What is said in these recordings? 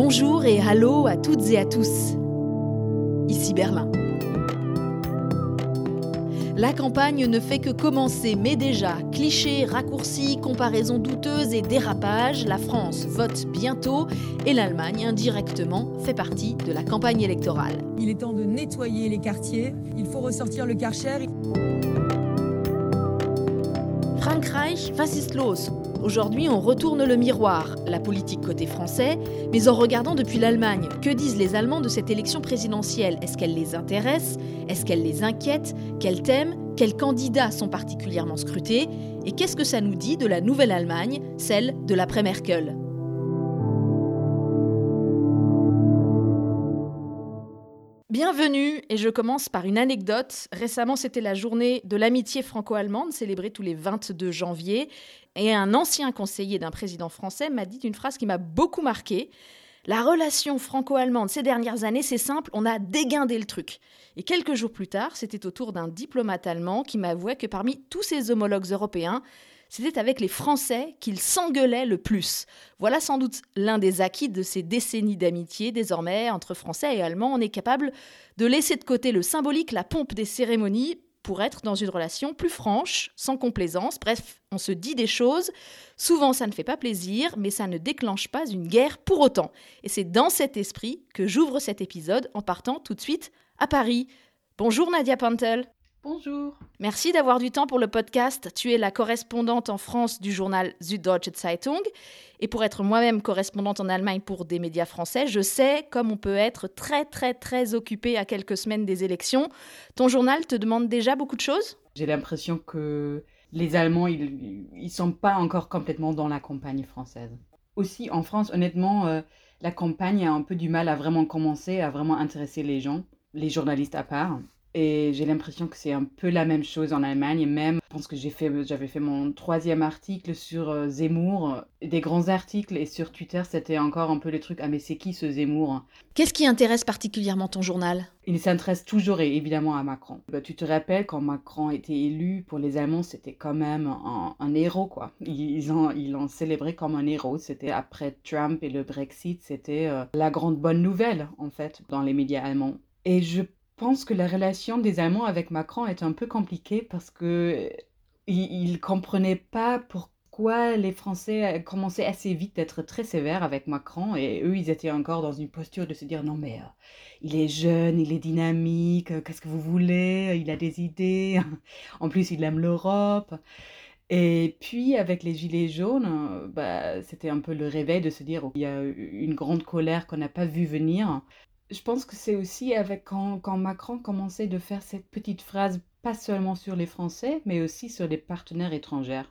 Bonjour et hallo à toutes et à tous. Ici Berlin. La campagne ne fait que commencer, mais déjà, clichés, raccourcis, comparaisons douteuses et dérapages, la France vote bientôt et l'Allemagne, indirectement, fait partie de la campagne électorale. Il est temps de nettoyer les quartiers, il faut ressortir le Karcher. Frankreich, was ist los Aujourd'hui, on retourne le miroir, la politique côté français, mais en regardant depuis l'Allemagne, que disent les Allemands de cette élection présidentielle? Est-ce qu'elle les intéresse? Est-ce qu'elle les inquiète? Quels thèmes? Quels candidats sont particulièrement scrutés? Et qu'est-ce que ça nous dit de la nouvelle Allemagne, celle de l'après-Merkel Bienvenue et je commence par une anecdote. Récemment, c'était la journée de l'amitié franco-allemande célébrée tous les 22 janvier et un ancien conseiller d'un président français m'a dit une phrase qui m'a beaucoup marqué. La relation franco-allemande ces dernières années, c'est simple, on a déguindé le truc. Et quelques jours plus tard, c'était au tour d'un diplomate allemand qui m'avouait que parmi tous ses homologues européens, c'était avec les Français qu'il s'engueulait le plus. Voilà sans doute l'un des acquis de ces décennies d'amitié. Désormais, entre Français et Allemands, on est capable de laisser de côté le symbolique, la pompe des cérémonies, pour être dans une relation plus franche, sans complaisance. Bref, on se dit des choses. Souvent, ça ne fait pas plaisir, mais ça ne déclenche pas une guerre pour autant. Et c'est dans cet esprit que j'ouvre cet épisode en partant tout de suite à Paris. Bonjour Nadia Pantel. Bonjour. Merci d'avoir du temps pour le podcast. Tu es la correspondante en France du journal Süddeutsche Zeitung. Et pour être moi-même correspondante en Allemagne pour des médias français, je sais comme on peut être très très très occupé à quelques semaines des élections. Ton journal te demande déjà beaucoup de choses? J'ai l'impression que les Allemands, ils ne sont pas encore complètement dans la campagne française. Aussi, en France, honnêtement, euh, la campagne a un peu du mal à vraiment commencer, à vraiment intéresser les gens, les journalistes à part. Et j'ai l'impression que c'est un peu la même chose en Allemagne. Même, je pense que j'ai fait, j'avais fait mon troisième article sur euh, Zemmour, des grands articles, et sur Twitter, c'était encore un peu le truc Ah, mais c'est qui ce Zemmour? Qu'est-ce qui intéresse particulièrement ton journal? Il s'intéresse toujours évidemment à Macron. Bah, tu te rappelles quand Macron était élu pour les Allemands, c'était quand même un, héros, quoi. Ils l'ont ils ont célébré comme un héros. C'était après Trump et le Brexit, c'était euh, la grande bonne nouvelle, en fait, dans les médias allemands. Et je pense que la relation des Allemands avec Macron est un peu compliquée parce que ils ne comprenaient pas pourquoi les Français commençaient assez vite d'être très sévères avec Macron et eux, ils étaient encore dans une posture de se dire non mais euh, il est jeune, il est dynamique, euh, qu'est-ce que vous voulez, il a des idées, en plus il aime l'Europe. Et puis avec les Gilets jaunes, euh, bah, c'était un peu le réveil de se dire qu'il y a une grande colère qu'on n'a pas vu venir je pense que c'est aussi avec quand, Macron commençait de faire cette petite phrase, pas seulement sur les Français, mais aussi sur les partenaires étrangers.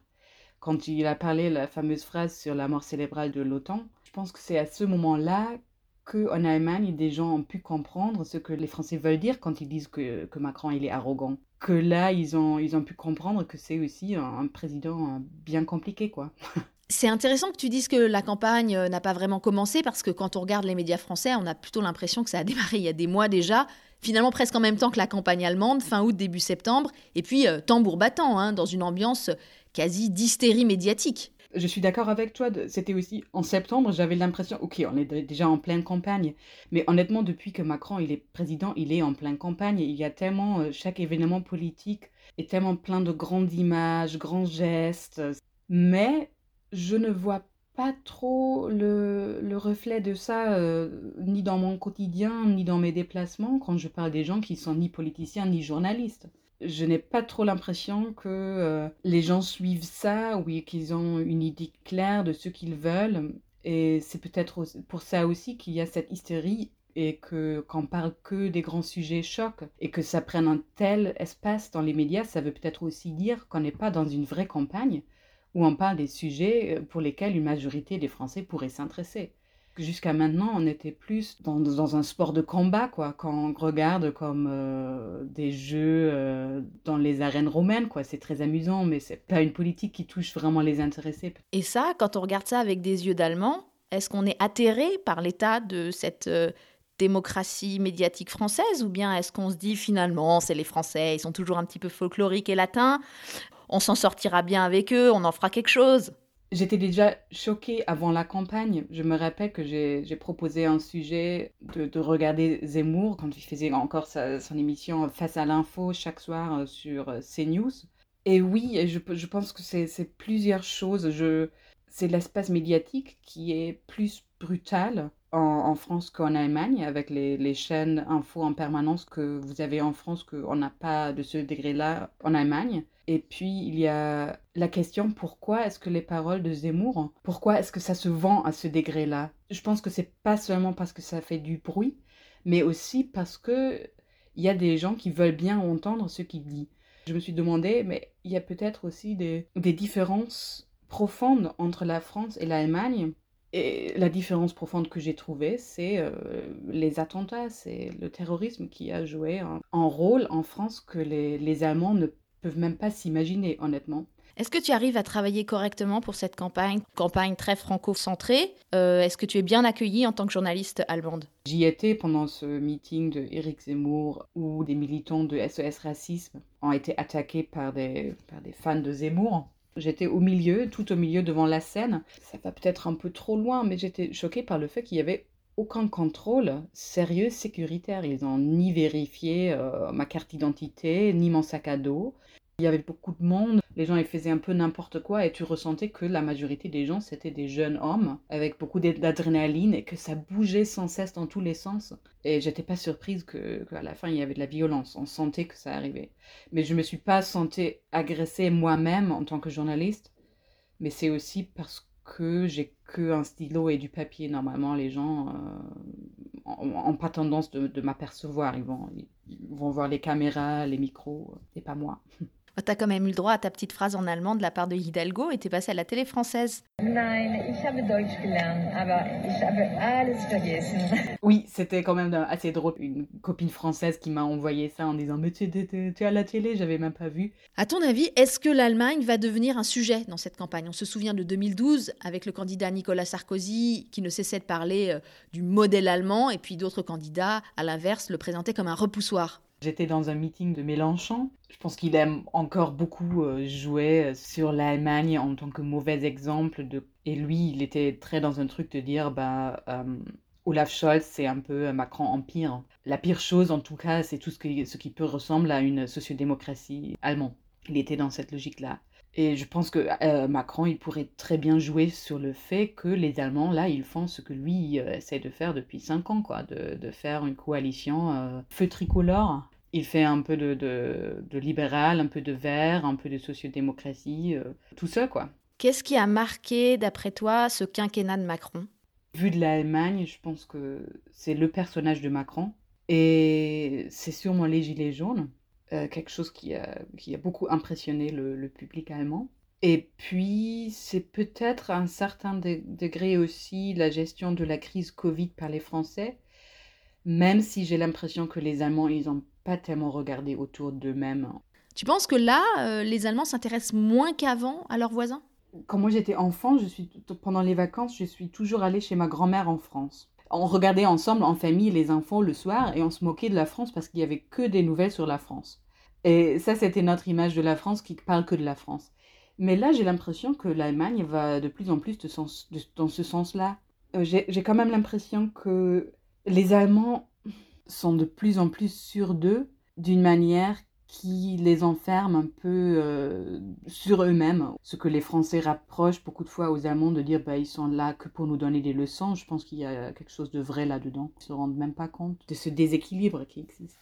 Quand il a parlé la fameuse phrase sur la mort cérébrale de l'OTAN, je pense que c'est à ce moment-là qu'en Allemagne, des gens ont pu comprendre ce que les Français veulent dire quand ils disent que, que Macron il est arrogant. Que là, ils ont, ils ont pu comprendre que c'est aussi un, un président bien compliqué, quoi. C'est intéressant que tu dises que la campagne euh, n'a pas vraiment commencé parce que quand on regarde les médias français, on a plutôt l'impression que ça a démarré il y a des mois déjà, finalement presque en même temps que la campagne allemande, fin août, début septembre, et puis euh, tambour battant, hein, dans une ambiance quasi d'hystérie médiatique. Je suis d'accord avec toi, c'était aussi en septembre, j'avais l'impression, ok, on est déjà en pleine campagne, mais honnêtement, depuis que Macron il est président, il est en pleine campagne, il y a tellement, euh, chaque événement politique est tellement plein de grandes images, grands gestes, mais je ne vois pas trop le, le reflet de ça, euh, ni dans mon quotidien, ni dans mes déplacements, quand je parle des gens qui sont ni politiciens ni journalistes. Je n'ai pas trop l'impression que euh, les gens suivent ça ou qu'ils ont une idée claire de ce qu'ils veulent. Et c'est peut-être pour ça aussi qu'il y a cette hystérie et que qu'on parle que des grands sujets chocs et que ça prenne un tel espace dans les médias, ça veut peut-être aussi dire qu'on n'est pas dans une vraie campagne, où on parle des sujets euh, pour lesquels une majorité des Français pourraient s'intéresser. Jusqu'à maintenant, on était plus dans, un sport de combat, quoi, quand on regarde comme euh, des jeux euh, dans les arènes romaines, quoi. C'est très amusant, mais c'est pas une politique qui touche vraiment les intéressés. Et ça, quand on regarde ça avec des yeux d'Allemand, est-ce qu'on est atterré par l'état de cette démocratie médiatique française ou bien est-ce qu'on se dit finalement c'est les Français, ils sont toujours un petit peu folkloriques et latins? On s'en sortira bien avec eux, on en fera quelque chose. J'étais déjà choquée avant la campagne. Je me rappelle que j'ai proposé un sujet de, regarder Zemmour quand il faisait encore son émission Face à l'info chaque soir euh, sur euh, CNews. Et oui, je, je pense que c'est plusieurs choses. C'est l'espace médiatique qui est plus brutal en, France qu'en Allemagne, avec les, chaînes info en permanence que vous avez en France, qu'on n'a pas de ce degré-là en Allemagne. Et puis, il y a la question pourquoi est-ce que les paroles de Zemmour, pourquoi est-ce que ça se vend à ce degré-là? Je pense que c'est pas seulement parce que ça fait du bruit, mais aussi parce que il y a des gens qui veulent bien entendre ce qu'il dit. Je me suis demandé, mais il y a peut-être aussi des, des différences profondes entre la France et l'Allemagne et la différence profonde que j'ai trouvée, c'est euh, les attentats, c'est le terrorisme qui a joué un, rôle en France que les, les Allemands ne peuvent même pas s'imaginer, honnêtement. Est-ce que tu arrives à travailler correctement pour cette campagne, campagne très franco-centrée euh, Est-ce que tu es bien accueillie en tant que journaliste allemande? J'y étais pendant ce meeting de Eric Zemmour où des militants de SOS Racisme ont été attaqués par des, par des fans de Zemmour. J'étais au milieu, tout au milieu devant la scène. Ça va peut-être un peu trop loin, mais j'étais choquée par le fait qu'il y avait aucun contrôle sérieux sécuritaire. Ils n'ont ni vérifié euh, ma carte d'identité, ni mon sac à dos. Il y avait beaucoup de monde, les gens ils faisaient un peu n'importe quoi et tu ressentais que la majorité des gens c'était des jeunes hommes avec beaucoup d'adrénaline et que ça bougeait sans cesse dans tous les sens. Et j'étais pas surprise que qu'à la fin il y avait de la violence, on sentait que ça arrivait. Mais je me suis pas sentie agressée moi-même en tant que journaliste, mais c'est aussi parce que j'ai que un stylo et du papier. Normalement, les gens n'ont euh, pas tendance de, m'apercevoir. Ils vont, ils vont voir les caméras, les micros, et pas moi. Oh, tu as quand même eu le droit à ta petite phrase en allemand de la part de Hidalgo et tu es passé à la télé française. Oui, c'était quand même assez drôle. Une copine française qui m'a envoyé ça en disant Mais tu es, à la télé, j'avais même pas vu. À ton avis, est-ce que l'Allemagne va devenir un sujet dans cette campagne? On se souvient de 2012 avec le candidat Nicolas Sarkozy qui ne cessait de parler euh, du modèle allemand et puis d'autres candidats, à l'inverse, le présentaient comme un repoussoir. J'étais dans un meeting de Mélenchon. Je pense qu'il aime encore beaucoup euh, jouer euh, sur l'Allemagne en tant que mauvais exemple. Et lui, il était très dans un truc de dire, bah, euh, Olaf Scholz, c'est un peu Macron empire. La pire chose, en tout cas, c'est tout ce qui, ce qui peut ressembler à une sociodémocratie allemande. Il était dans cette logique-là. Et je pense que euh, Macron, il pourrait très bien jouer sur le fait que les Allemands, là, ils font ce que lui euh, essaie de faire depuis cinq ans, quoi, de, de faire une coalition euh, feu tricolore. Il fait un peu de, de, de, libéral, un peu de vert, un peu de sociodémocratie, tout ça, quoi. Qu'est-ce qui a marqué, d'après toi, ce quinquennat de Macron? Vu de l'Allemagne, je pense que c'est le personnage de Macron. Et c'est sûrement les Gilets jaunes. Euh, quelque chose qui a, qui a beaucoup impressionné le, public allemand. Et puis, c'est peut-être à un certain degré aussi la gestion de la crise Covid par les Français, même si j'ai l'impression que les Allemands, ils n'ont pas tellement regardé autour d'eux-mêmes. Tu penses que là, euh, les Allemands s'intéressent moins qu'avant à leurs voisins? Quand moi j'étais enfant, je suis, pendant les vacances, je suis toujours allée chez ma grand-mère en France on regardait ensemble en famille les infos le soir et on se moquait de la France parce qu'il y avait que des nouvelles sur la France. Et ça, c'était notre image de la France qui parle que de la France. Mais là, j'ai l'impression que l'Allemagne va de plus en plus dans ce sens-là. Euh, j'ai quand même l'impression que les Allemands sont de plus en plus sûrs d'eux d'une manière qui les enferme un peu euh, sur eux-mêmes. Ce que les Français rapprochent beaucoup de fois aux Allemands de dire bah, ils sont là que pour nous donner des leçons. Je pense qu'il y a quelque chose de vrai là-dedans. Ils ne se rendent même pas compte de ce déséquilibre qui existe.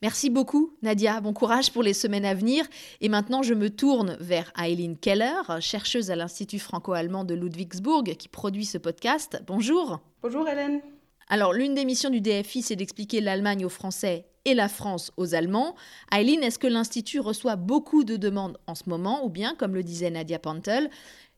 Merci beaucoup, Nadia. Bon courage pour les semaines à venir. Et maintenant, je me tourne vers Eileen Keller, chercheuse à l'Institut franco-allemand de Ludwigsburg, qui produit ce podcast. Bonjour. Bonjour, Hélène. Alors, l'une des missions du DFI, c'est d'expliquer l'Allemagne aux Français et la France aux Allemands. Eileen, est-ce que l'Institut reçoit beaucoup de demandes en ce moment ou bien, comme le disait Nadia Pantel,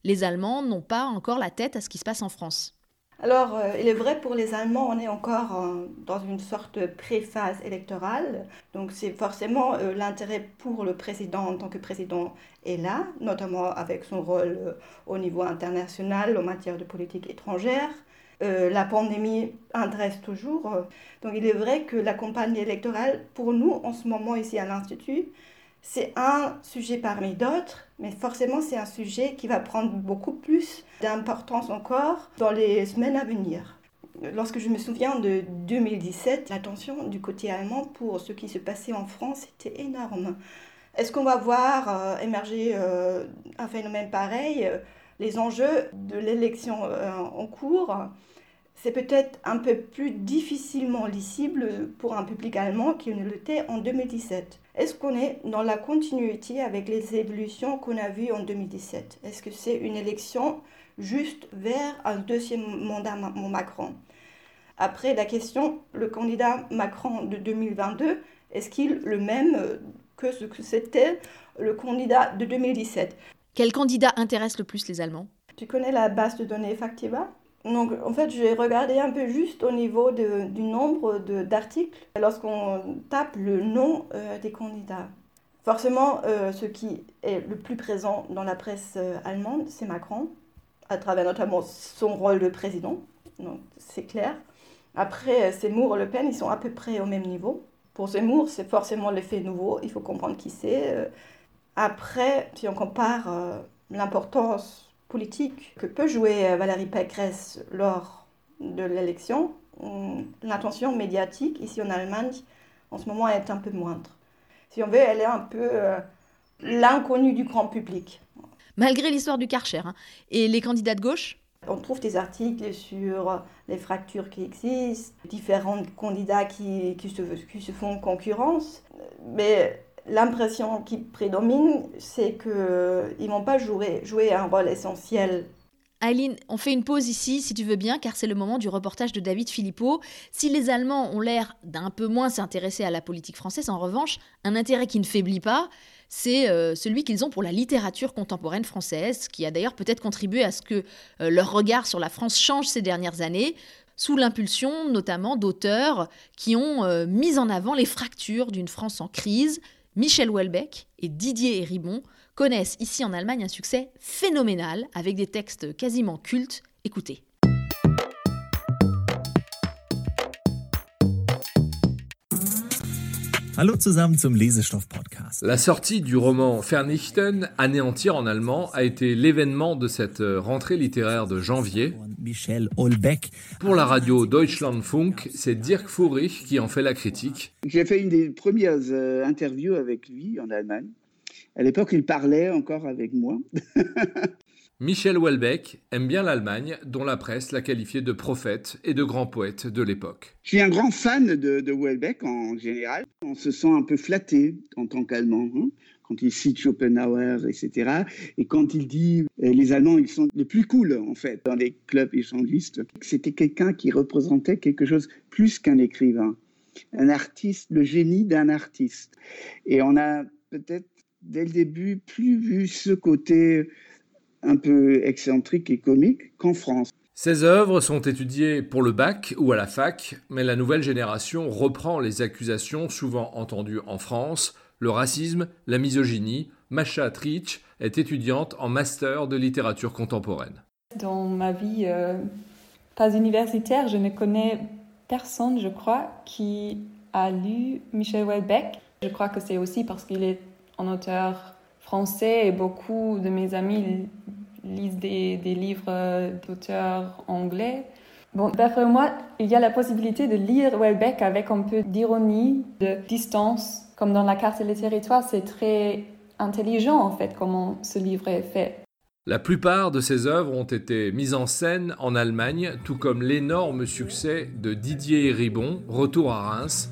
les Allemands n'ont pas encore la tête à ce qui se passe en France? Alors, euh, il est vrai pour les Allemands, on est encore dans une sorte de pré-phase électorale. Donc, c'est forcément euh, l'intérêt pour le président en tant que président est là, notamment avec son rôle euh, au niveau international en matière de politique étrangère. Euh, la pandémie intéresse toujours. Donc il est vrai que la campagne électorale, pour nous, en ce moment ici à l'Institut, c'est un sujet parmi d'autres, mais forcément c'est un sujet qui va prendre beaucoup plus d'importance encore dans les semaines à venir. Lorsque je me souviens de 2017, l'attention du côté allemand pour ce qui se passait en France était énorme. Est-ce qu'on va voir euh, émerger euh, un phénomène pareil? Les enjeux de l'élection euh, en cours, c'est peut-être un peu plus difficilement lisible pour un public allemand qu'il ne l'était en 2017. Est-ce qu'on est dans la continuité avec les évolutions qu'on a vues en 2017 Est-ce que c'est une élection juste vers un deuxième mandat Macron? Après, la question, le candidat Macron de 2022, est-ce qu'il le même que ce que c'était le candidat de 2017 Quel candidat intéresse le plus les Allemands? Tu connais la base de données Factiva? Donc, en fait, j'ai regardé un peu juste au niveau du nombre d'articles lorsqu'on tape le nom euh, des candidats. Forcément, euh, ce qui est le plus présent dans la presse euh, allemande, c'est Macron, à travers notamment son rôle de président. Donc, c'est clair. Après, Seymour et Le Pen, ils sont à peu près au même niveau. Pour Seymour, c'est forcément l'effet nouveau. Il faut comprendre qui c'est. Après, si on compare l'importance politique que peut jouer euh, Valérie Pécresse lors de l'élection, l'intention médiatique ici en Allemagne en ce moment est un peu moindre. Si on veut, elle est un peu euh, l'inconnue du grand public. Malgré l'histoire du Karcher hein. et les candidats de gauche? On trouve des articles sur les fractures qui existent, différents candidats qui, qui, se, qui se font concurrence, mais l'impression qui prédomine, c'est qu'ils ne vont pas jouer, jouer un rôle essentiel Aileen, on fait une pause ici, si tu veux bien, car c'est le moment du reportage de David Philippot. Si les Allemands ont l'air d'un peu moins s'intéresser à la politique française, en revanche, un intérêt qui ne faiblit pas, c'est euh, celui qu'ils ont pour la littérature contemporaine française, qui a d'ailleurs peut-être contribué à ce que euh, leur regard sur la France change ces dernières années, sous l'impulsion notamment d'auteurs qui ont euh, mis en avant les fractures d'une France en crise, Michel Houellebecq et Didier Ribon connaissent ici en Allemagne un succès phénoménal avec des textes quasiment cultes. Écoutez. Hallo zusammen zum Lesestoff-Podcast. La sortie du roman Vernichten, anéantir en allemand, a été l'événement de cette euh, rentrée littéraire de janvier. Michel Holbeck. Pour la radio Deutschlandfunk, c'est Dirk Furich qui en fait la critique. J'ai fait une des premières euh, interviews avec lui en Allemagne. À l'époque, il parlait encore avec moi. Michel Houellebecq aime bien l'Allemagne, dont la presse l'a qualifié de prophète et de grand poète de l'époque. Je suis un grand fan de, de Houellebecq en général. On se sent un peu flatté en tant qu'Allemand. Hein, quand il cite Schopenhauer, etc. Et quand il dit euh, les Allemands, ils sont les plus cool, en fait, dans les clubs échangistes. C'était quelqu'un qui représentait quelque chose plus qu'un écrivain, un artiste, le génie d'un artiste. Et on a peut-être dès le début plus vu ce côté un peu excentrique et comique qu'en France. Ces œuvres sont étudiées pour le bac ou à la fac, mais la nouvelle génération reprend les accusations souvent entendues en France, le racisme, la misogynie. Masha Trich est étudiante en master de littérature contemporaine. Dans ma vie euh, pas universitaire, je ne connais personne, je crois, qui a lu Michel Houellebecq. Je crois que c'est aussi parce qu'il est un auteur français et beaucoup de mes amis lisent des, livres d'auteurs anglais. Bon, d'après moi, il y a la possibilité de lire Welbeck avec un peu d'ironie, de distance. Comme dans La carte et les territoires, c'est très intelligent en fait comment ce livre est fait. La plupart de ses œuvres ont été mises en scène en Allemagne, tout comme l'énorme succès de Didier Ribon, Retour à Reims,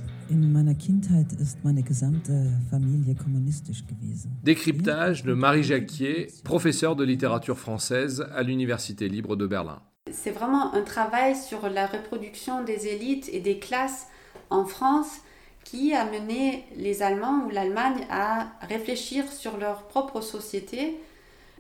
Décryptage de Marie Jacquier, professeure de littérature française à l'Université libre de Berlin. C'est vraiment un travail sur la reproduction des élites et des classes en France qui a mené les Allemands ou l'Allemagne à réfléchir sur leur propre société.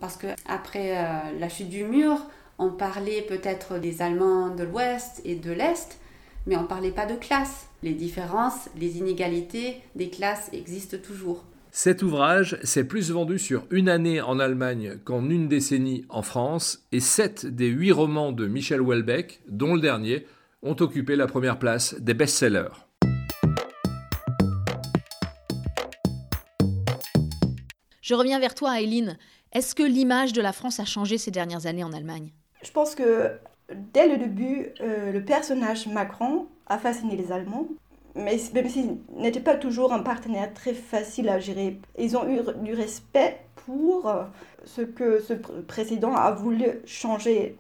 Parce que après euh, la chute du mur, on parlait peut-être des Allemands de l'Ouest et de l'Est, mais on ne parlait pas de classe. Les différences, les inégalités des classes existent toujours. Cet ouvrage s'est plus vendu sur une année en Allemagne qu'en une décennie en France, et sept des huit romans de Michel Houellebecq, dont le dernier, ont occupé la première place des best-sellers. Je reviens vers toi, Eileen. Est-ce que l'image de la France a changé ces dernières années en Allemagne? Je pense que dès le début, euh, le personnage Macron a fasciné les Allemands, mais même s'il n'était pas toujours un partenaire très facile à gérer, ils ont eu du respect pour ce que ce président a voulu changer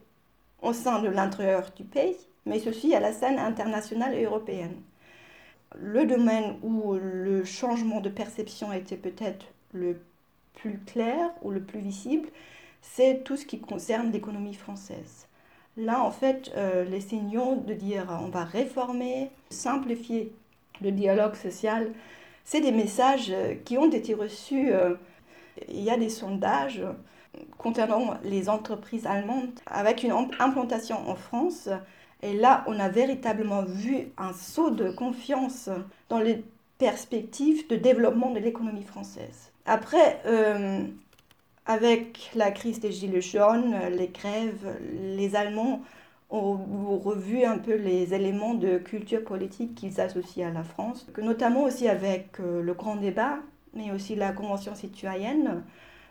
au sein de l'intérieur du pays, mais aussi à la scène internationale et européenne. Le domaine où le changement de perception était peut-être le plus clair ou le plus visible, c'est tout ce qui concerne l'économie française. Là, en fait, euh, les signaux de dire on va réformer, simplifier le dialogue social, c'est des messages qui ont été reçus. Euh, il y a des sondages concernant les entreprises allemandes avec une implantation en France. Et là, on a véritablement vu un saut de confiance dans les perspectives de développement de l'économie française. Après, euh, avec la crise des Gilets jaunes, les grèves, les Allemands ont revu un peu les éléments de culture politique qu'ils associent à la France, notamment aussi avec euh, le grand débat, mais aussi la Convention citoyenne,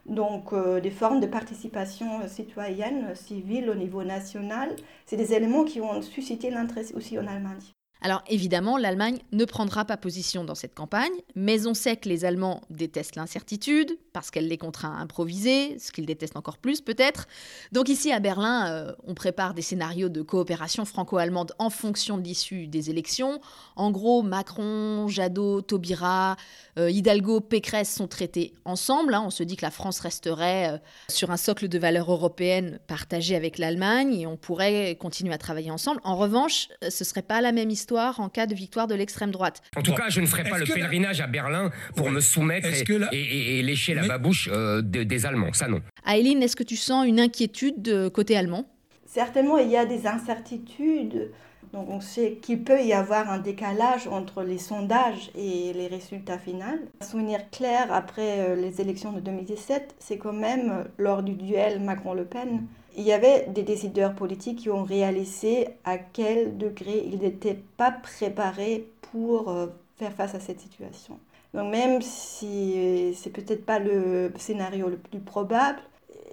donc euh, des formes de participation citoyenne, civile au niveau national. C'est des éléments qui ont suscité l'intérêt aussi en Allemagne. Alors évidemment, l'Allemagne ne prendra pas position dans cette campagne, mais on sait que les Allemands détestent l'incertitude, parce qu'elle les contraint à improviser, ce qu'ils détestent encore plus peut-être. Donc ici à Berlin, euh, on prépare des scénarios de coopération franco-allemande en fonction de l'issue des élections. En gros, Macron, Jadot, Taubira, euh, Hidalgo, Pécresse sont traités ensemble. Hein. On se dit que la France resterait euh, sur un socle de valeurs européennes partagé avec l'Allemagne et on pourrait continuer à travailler ensemble. En revanche, ce ne serait pas la même histoire en cas de victoire de l'extrême droite. En tout cas, je ne ferai pas le pèlerinage à Berlin pour me soumettre et, lécher la babouche euh, des Allemands. Ça, non. Aileen, est-ce que tu sens une inquiétude de côté allemand? Certainement, il y a des incertitudes. Donc on sait qu'il peut y avoir un décalage entre les sondages et les résultats finaux. Un souvenir clair après euh, les élections de 2017, c'est quand même euh, lors du duel Macron-Le Pen, il y avait des décideurs politiques qui ont réalisé à quel degré ils n'étaient pas préparés pour euh, faire face à cette situation. Donc même si c'est peut-être pas le scénario le plus probable,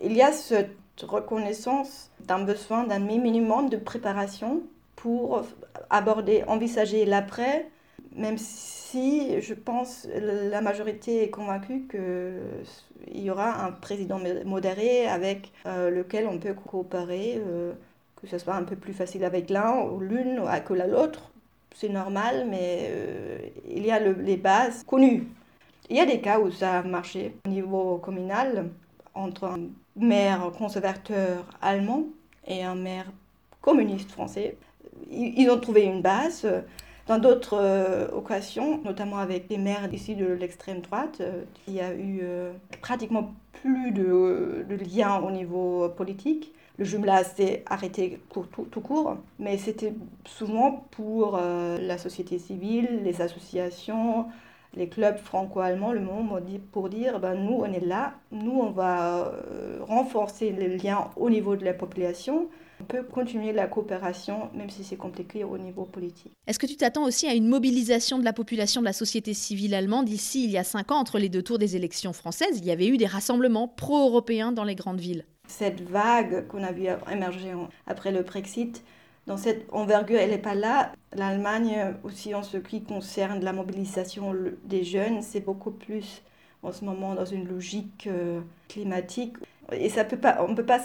il y a cette reconnaissance d'un besoin d'un minimum de préparation pour aborder, envisager l'après, même si je pense la majorité est convaincue qu'il y aura un président modéré avec euh, lequel on peut coopérer, euh, que ce soit un peu plus facile avec l'un ou l'une que l'autre. C'est normal, mais euh, il y a les bases connues. Il y a des cas où ça a marché au niveau communal entre un maire conservateur allemand et un maire communiste français ils ont trouvé une base. Dans d'autres euh, occasions, notamment avec les maires ici de l'extrême droite, euh, il y a eu euh, pratiquement plus de, de liens au niveau politique. Le jumelage s'est arrêté tout, court, mais c'était souvent pour la société civile, les associations, les clubs franco-allemands, le moment pour dire ben, nous on est là, nous on va renforcer les liens au niveau de la population, on peut continuer la coopération, même si c'est compliqué au niveau politique. Est-ce que tu t'attends aussi à une mobilisation de la population de la société civile allemande Ici, il y a cinq ans, entre les deux tours des élections françaises, il y avait eu des rassemblements pro-européens dans les grandes villes. Cette vague qu'on a vu émerger après le Brexit, dans cette envergure, elle n'est pas là. L'Allemagne, aussi en ce qui concerne la mobilisation des jeunes, c'est beaucoup plus en ce moment dans une logique euh, climatique. Et ça peut pas, on ne peut pas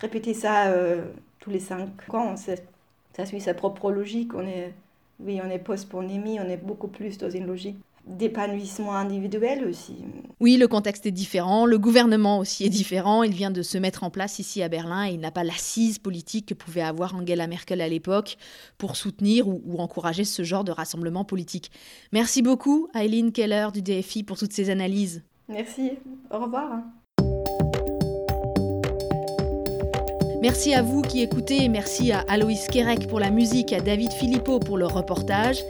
répéter ça euh, tous les cinq ans. Ça suit sa propre logique. On est, oui, on est post-pandémie, on est beaucoup plus dans une logique d'épanouissement individuel aussi. Oui, le contexte est différent, le gouvernement aussi est différent. Il vient de se mettre en place ici à Berlin et il n'a pas l'assise politique que pouvait avoir Angela Merkel à l'époque pour soutenir ou, ou, encourager ce genre de rassemblement politique. Merci beaucoup, Eileen Keller du DFI, pour toutes ces analyses. Merci, au revoir. Merci à vous qui écoutez, merci à Aloïs Kerek pour la musique, à David Philippot pour le reportage.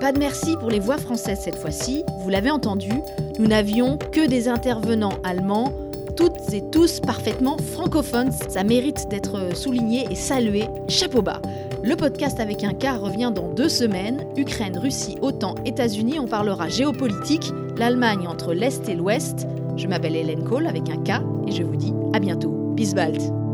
Pas de merci pour les voix françaises cette fois-ci, vous l'avez entendu, nous n'avions que des intervenants allemands, toutes et tous parfaitement francophones, ça mérite d'être souligné et salué, chapeau bas. Le podcast avec un cas revient dans deux semaines, Ukraine, Russie, OTAN, États-Unis, on parlera géopolitique, l'Allemagne entre l'Est et l'Ouest. Je m'appelle Hélène Kohl avec un K et je vous dis à bientôt. Bis bald